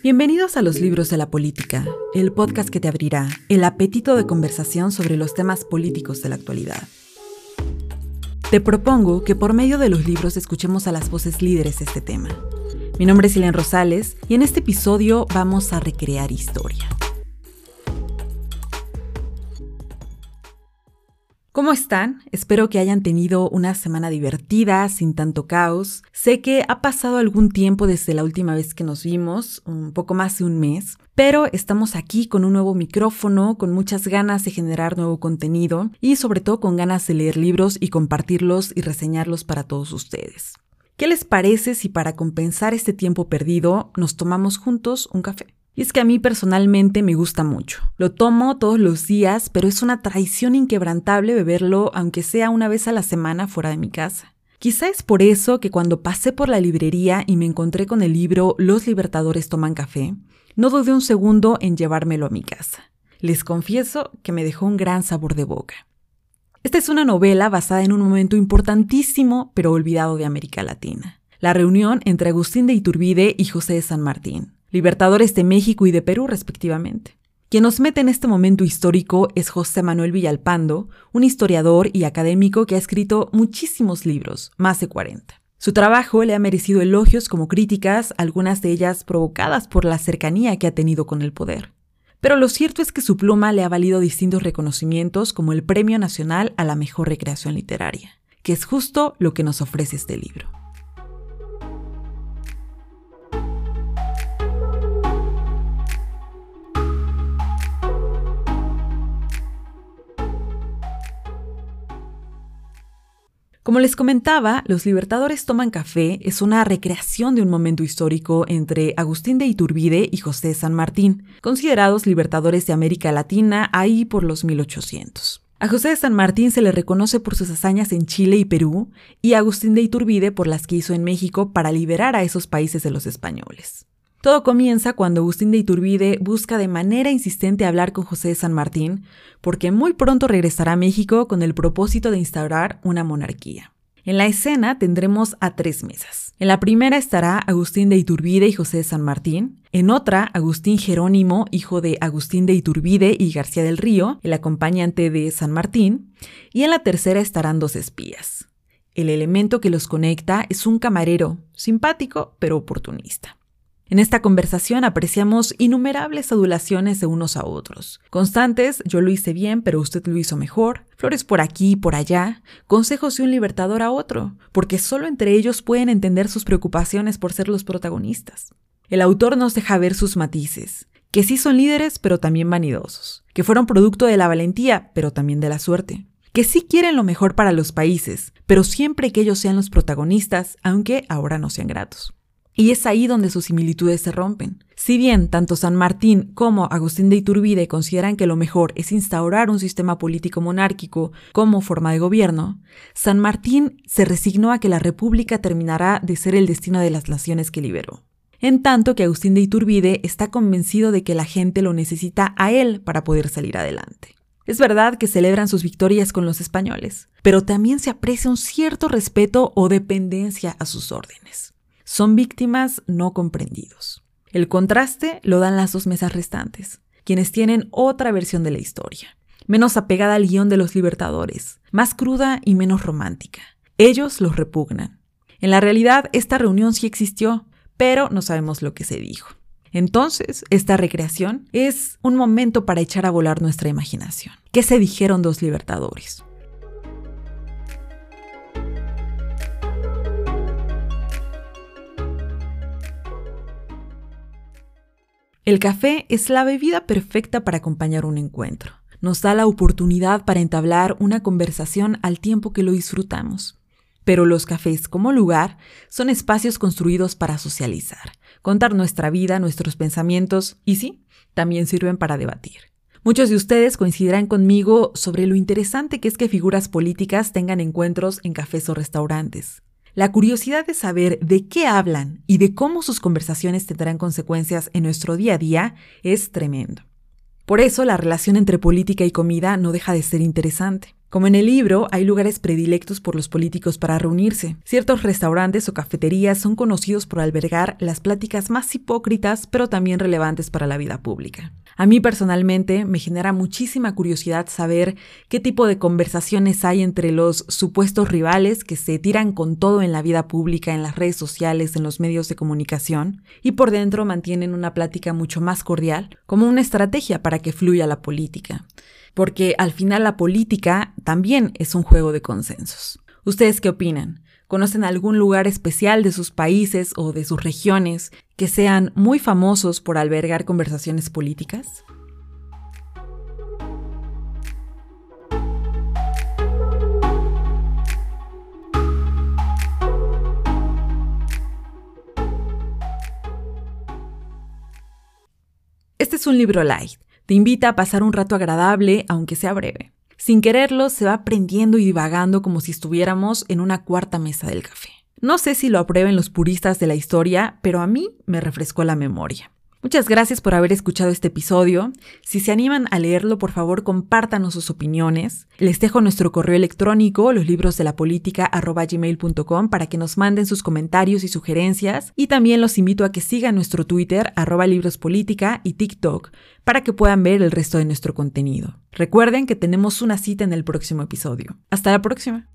Bienvenidos a los libros de la política, el podcast que te abrirá el apetito de conversación sobre los temas políticos de la actualidad. Te propongo que por medio de los libros escuchemos a las voces líderes de este tema. Mi nombre es Ilen Rosales y en este episodio vamos a recrear historia. ¿Cómo están? Espero que hayan tenido una semana divertida, sin tanto caos. Sé que ha pasado algún tiempo desde la última vez que nos vimos, un poco más de un mes, pero estamos aquí con un nuevo micrófono, con muchas ganas de generar nuevo contenido y sobre todo con ganas de leer libros y compartirlos y reseñarlos para todos ustedes. ¿Qué les parece si para compensar este tiempo perdido nos tomamos juntos un café? Y es que a mí personalmente me gusta mucho. Lo tomo todos los días, pero es una traición inquebrantable beberlo aunque sea una vez a la semana fuera de mi casa. Quizá es por eso que cuando pasé por la librería y me encontré con el libro Los Libertadores toman café, no dudé un segundo en llevármelo a mi casa. Les confieso que me dejó un gran sabor de boca. Esta es una novela basada en un momento importantísimo pero olvidado de América Latina. La reunión entre Agustín de Iturbide y José de San Martín, libertadores de México y de Perú respectivamente. Quien nos mete en este momento histórico es José Manuel Villalpando, un historiador y académico que ha escrito muchísimos libros, más de 40. Su trabajo le ha merecido elogios como críticas, algunas de ellas provocadas por la cercanía que ha tenido con el poder. Pero lo cierto es que su pluma le ha valido distintos reconocimientos como el Premio Nacional a la Mejor Recreación Literaria, que es justo lo que nos ofrece este libro. Como les comentaba, Los Libertadores Toman Café es una recreación de un momento histórico entre Agustín de Iturbide y José San Martín, considerados libertadores de América Latina ahí por los 1800. A José de San Martín se le reconoce por sus hazañas en Chile y Perú, y Agustín de Iturbide por las que hizo en México para liberar a esos países de los españoles. Todo comienza cuando Agustín de Iturbide busca de manera insistente hablar con José de San Martín, porque muy pronto regresará a México con el propósito de instaurar una monarquía. En la escena tendremos a tres mesas. En la primera estará Agustín de Iturbide y José de San Martín. En otra, Agustín Jerónimo, hijo de Agustín de Iturbide y García del Río, el acompañante de San Martín. Y en la tercera estarán dos espías. El elemento que los conecta es un camarero, simpático pero oportunista. En esta conversación apreciamos innumerables adulaciones de unos a otros. Constantes, yo lo hice bien, pero usted lo hizo mejor. Flores por aquí y por allá. Consejos de un libertador a otro, porque solo entre ellos pueden entender sus preocupaciones por ser los protagonistas. El autor nos deja ver sus matices, que sí son líderes, pero también vanidosos, que fueron producto de la valentía, pero también de la suerte, que sí quieren lo mejor para los países, pero siempre que ellos sean los protagonistas, aunque ahora no sean gratos. Y es ahí donde sus similitudes se rompen. Si bien tanto San Martín como Agustín de Iturbide consideran que lo mejor es instaurar un sistema político monárquico como forma de gobierno, San Martín se resignó a que la república terminará de ser el destino de las naciones que liberó. En tanto que Agustín de Iturbide está convencido de que la gente lo necesita a él para poder salir adelante. Es verdad que celebran sus victorias con los españoles, pero también se aprecia un cierto respeto o dependencia a sus órdenes son víctimas no comprendidos. El contraste lo dan las dos mesas restantes, quienes tienen otra versión de la historia, menos apegada al guion de los libertadores, más cruda y menos romántica. Ellos los repugnan. En la realidad, esta reunión sí existió, pero no sabemos lo que se dijo. Entonces, esta recreación es un momento para echar a volar nuestra imaginación. ¿Qué se dijeron dos libertadores? El café es la bebida perfecta para acompañar un encuentro. Nos da la oportunidad para entablar una conversación al tiempo que lo disfrutamos. Pero los cafés como lugar son espacios construidos para socializar, contar nuestra vida, nuestros pensamientos y sí, también sirven para debatir. Muchos de ustedes coincidirán conmigo sobre lo interesante que es que figuras políticas tengan encuentros en cafés o restaurantes. La curiosidad de saber de qué hablan y de cómo sus conversaciones tendrán consecuencias en nuestro día a día es tremendo. Por eso la relación entre política y comida no deja de ser interesante. Como en el libro, hay lugares predilectos por los políticos para reunirse. Ciertos restaurantes o cafeterías son conocidos por albergar las pláticas más hipócritas, pero también relevantes para la vida pública. A mí personalmente me genera muchísima curiosidad saber qué tipo de conversaciones hay entre los supuestos rivales que se tiran con todo en la vida pública, en las redes sociales, en los medios de comunicación, y por dentro mantienen una plática mucho más cordial, como una estrategia para que fluya la política porque al final la política también es un juego de consensos. ¿Ustedes qué opinan? ¿Conocen algún lugar especial de sus países o de sus regiones que sean muy famosos por albergar conversaciones políticas? Este es un libro light te invita a pasar un rato agradable, aunque sea breve. Sin quererlo, se va aprendiendo y divagando como si estuviéramos en una cuarta mesa del café. No sé si lo aprueben los puristas de la historia, pero a mí me refrescó la memoria. Muchas gracias por haber escuchado este episodio. Si se animan a leerlo, por favor, compártanos sus opiniones. Les dejo nuestro correo electrónico, los libros de la política para que nos manden sus comentarios y sugerencias. Y también los invito a que sigan nuestro Twitter, arroba librospolitica y TikTok, para que puedan ver el resto de nuestro contenido. Recuerden que tenemos una cita en el próximo episodio. Hasta la próxima.